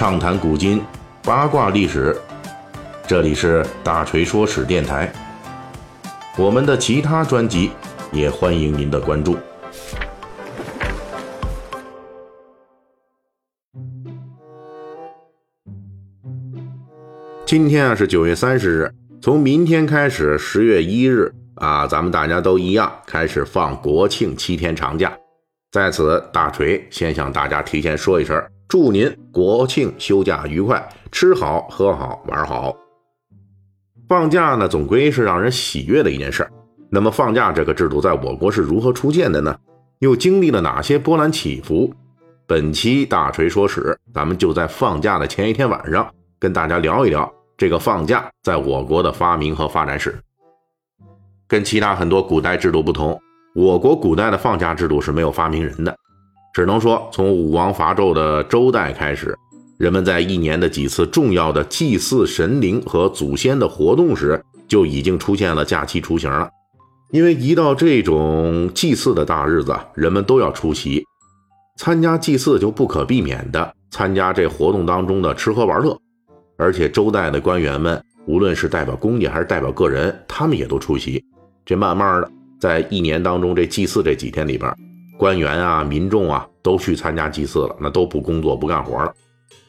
畅谈古今，八卦历史。这里是大锤说史电台。我们的其他专辑也欢迎您的关注。今天啊是九月三十日，从明天开始，十月一日啊，咱们大家都一样开始放国庆七天长假。在此，大锤先向大家提前说一声，祝您国庆休假愉快，吃好喝好玩好。放假呢，总归是让人喜悦的一件事儿。那么，放假这个制度在我国是如何出现的呢？又经历了哪些波澜起伏？本期大锤说史，咱们就在放假的前一天晚上，跟大家聊一聊。这个放假在我国的发明和发展史，跟其他很多古代制度不同，我国古代的放假制度是没有发明人的，只能说从武王伐纣的周代开始，人们在一年的几次重要的祭祀神灵和祖先的活动时，就已经出现了假期雏形了。因为一到这种祭祀的大日子，人们都要出席，参加祭祀就不可避免的参加这活动当中的吃喝玩乐。而且周代的官员们，无论是代表公家还是代表个人，他们也都出席。这慢慢的，在一年当中这祭祀这几天里边，官员啊、民众啊都去参加祭祀了，那都不工作不干活了，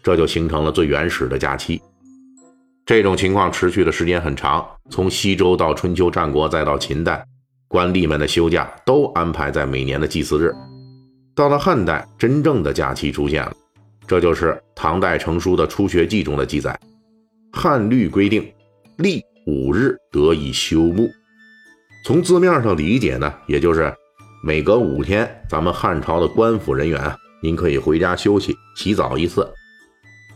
这就形成了最原始的假期。这种情况持续的时间很长，从西周到春秋战国再到秦代，官吏们的休假都安排在每年的祭祀日。到了汉代，真正的假期出现了。这就是唐代成书的《初学记》中的记载，汉律规定，历五日得以休沐。从字面上理解呢，也就是每隔五天，咱们汉朝的官府人员啊，您可以回家休息、洗澡一次。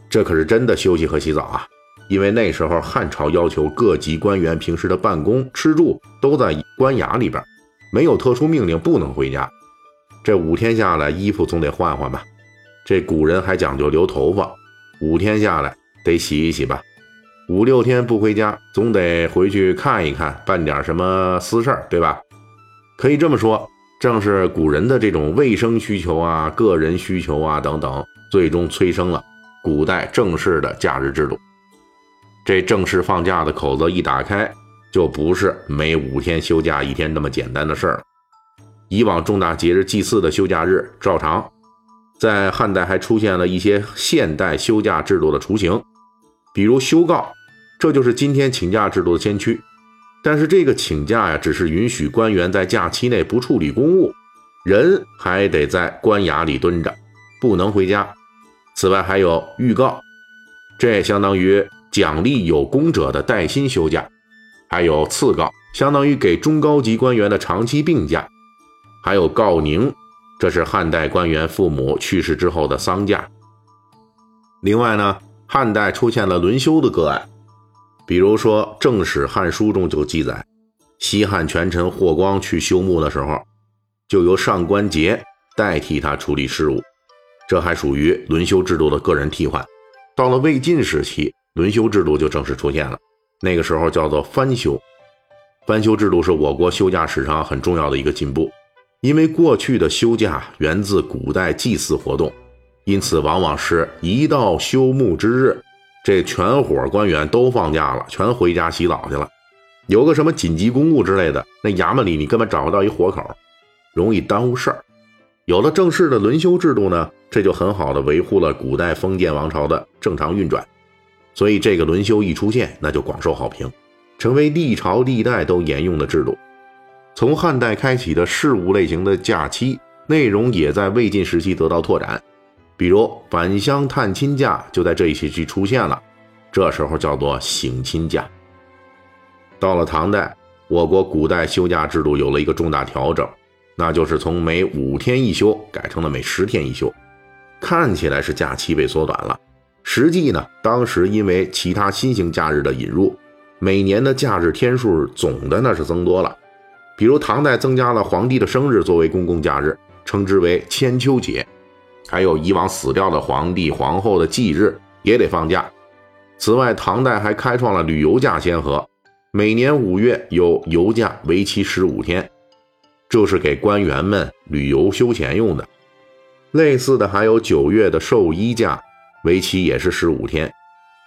这可是真的休息和洗澡啊，因为那时候汉朝要求各级官员平时的办公、吃住都在官衙里边，没有特殊命令不能回家。这五天下来，衣服总得换换吧。这古人还讲究留头发，五天下来得洗一洗吧。五六天不回家，总得回去看一看，办点什么私事儿，对吧？可以这么说，正是古人的这种卫生需求啊、个人需求啊等等，最终催生了古代正式的假日制度。这正式放假的口子一打开，就不是每五天休假一天那么简单的事儿了。以往重大节日祭祀的休假日，照常。在汉代还出现了一些现代休假制度的雏形，比如休告，这就是今天请假制度的先驱。但是这个请假呀，只是允许官员在假期内不处理公务，人还得在官衙里蹲着，不能回家。此外还有预告，这相当于奖励有功者的带薪休假；还有赐告，相当于给中高级官员的长期病假；还有告宁。这是汉代官员父母去世之后的丧假。另外呢，汉代出现了轮休的个案，比如说《正史·汉书》中就记载，西汉权臣霍光去休沐的时候，就由上官桀代替他处理事务，这还属于轮休制度的个人替换。到了魏晋时期，轮休制度就正式出现了，那个时候叫做翻休。翻休制度是我国休假史上很重要的一个进步。因为过去的休假源自古代祭祀活动，因此往往是一到休沐之日，这全伙官员都放假了，全回家洗澡去了。有个什么紧急公务之类的，那衙门里你根本找不到一活口，容易耽误事儿。有了正式的轮休制度呢，这就很好的维护了古代封建王朝的正常运转。所以这个轮休一出现，那就广受好评，成为历朝历代都沿用的制度。从汉代开启的事务类型的假期内容，也在魏晋时期得到拓展。比如返乡探亲假就在这一时期出现了，这时候叫做省亲假。到了唐代，我国古代休假制度有了一个重大调整，那就是从每五天一休改成了每十天一休。看起来是假期被缩短了，实际呢，当时因为其他新型假日的引入，每年的假日天数总的那是增多了。比如唐代增加了皇帝的生日作为公共假日，称之为千秋节；还有以往死掉的皇帝、皇后的忌日也得放假。此外，唐代还开创了旅游假先河，每年五月有游假，为期十五天，这是给官员们旅游休闲用的。类似的还有九月的寿衣假，为期也是十五天。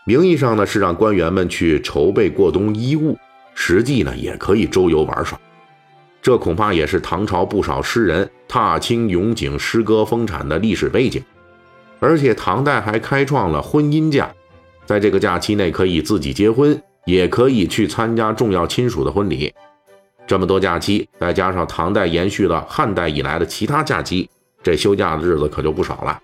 名义上呢是让官员们去筹备过冬衣物，实际呢也可以周游玩耍。这恐怕也是唐朝不少诗人踏青咏景、诗歌丰产的历史背景。而且唐代还开创了婚姻假，在这个假期内可以自己结婚，也可以去参加重要亲属的婚礼。这么多假期，再加上唐代延续了汉代以来的其他假期，这休假的日子可就不少了。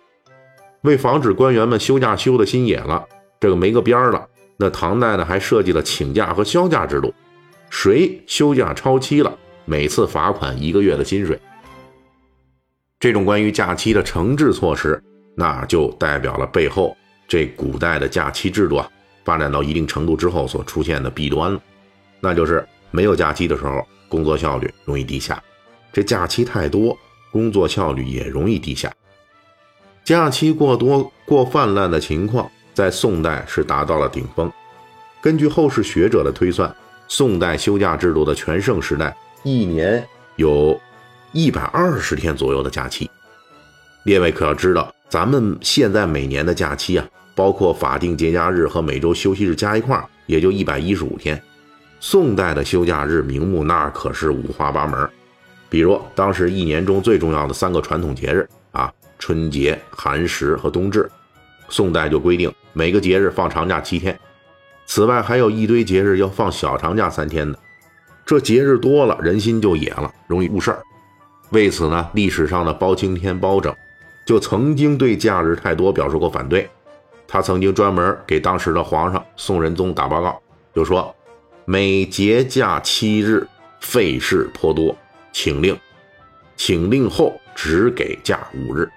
为防止官员们休假休的心野了。这个没个边儿了。那唐代呢，还设计了请假和销假制度，谁休假超期了，每次罚款一个月的薪水。这种关于假期的惩治措施，那就代表了背后这古代的假期制度啊，发展到一定程度之后所出现的弊端了。那就是没有假期的时候，工作效率容易低下；这假期太多，工作效率也容易低下。假期过多、过泛滥的情况。在宋代是达到了顶峰。根据后世学者的推算，宋代休假制度的全盛时代，一年有一百二十天左右的假期。列位可要知道，咱们现在每年的假期啊，包括法定节假日和每周休息日加一块儿也就一百一十五天。宋代的休假日名目那可是五花八门，比如当时一年中最重要的三个传统节日啊，春节、寒食和冬至。宋代就规定每个节日放长假七天，此外还有一堆节日要放小长假三天的。这节日多了，人心就野了，容易误事儿。为此呢，历史上的包青天包拯就曾经对假日太多表示过反对。他曾经专门给当时的皇上宋仁宗打报告，就说每节假七日，费事颇多，请令，请令后只给假五日。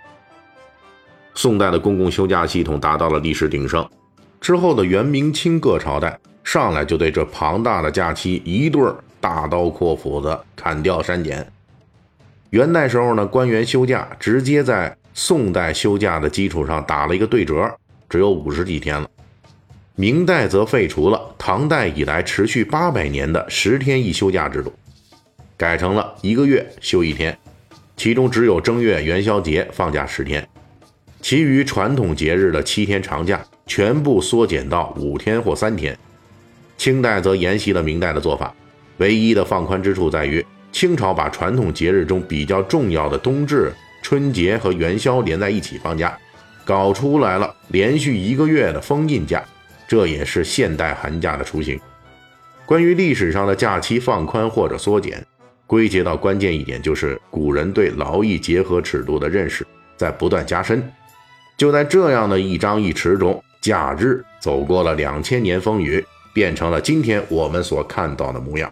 宋代的公共休假系统达到了历史鼎盛，之后的元、明、清各朝代上来就对这庞大的假期一对儿大刀阔斧的砍掉删减。元代时候呢，官员休假直接在宋代休假的基础上打了一个对折，只有五十几天了。明代则废除了唐代以来持续八百年的十天一休假制度，改成了一个月休一天，其中只有正月元宵节放假十天。其余传统节日的七天长假全部缩减到五天或三天。清代则沿袭了明代的做法，唯一的放宽之处在于，清朝把传统节日中比较重要的冬至、春节和元宵连在一起放假，搞出来了连续一个月的封印假，这也是现代寒假的雏形。关于历史上的假期放宽或者缩减，归结到关键一点就是古人对劳逸结合尺度的认识在不断加深。就在这样的一张一弛中，假日走过了两千年风雨，变成了今天我们所看到的模样。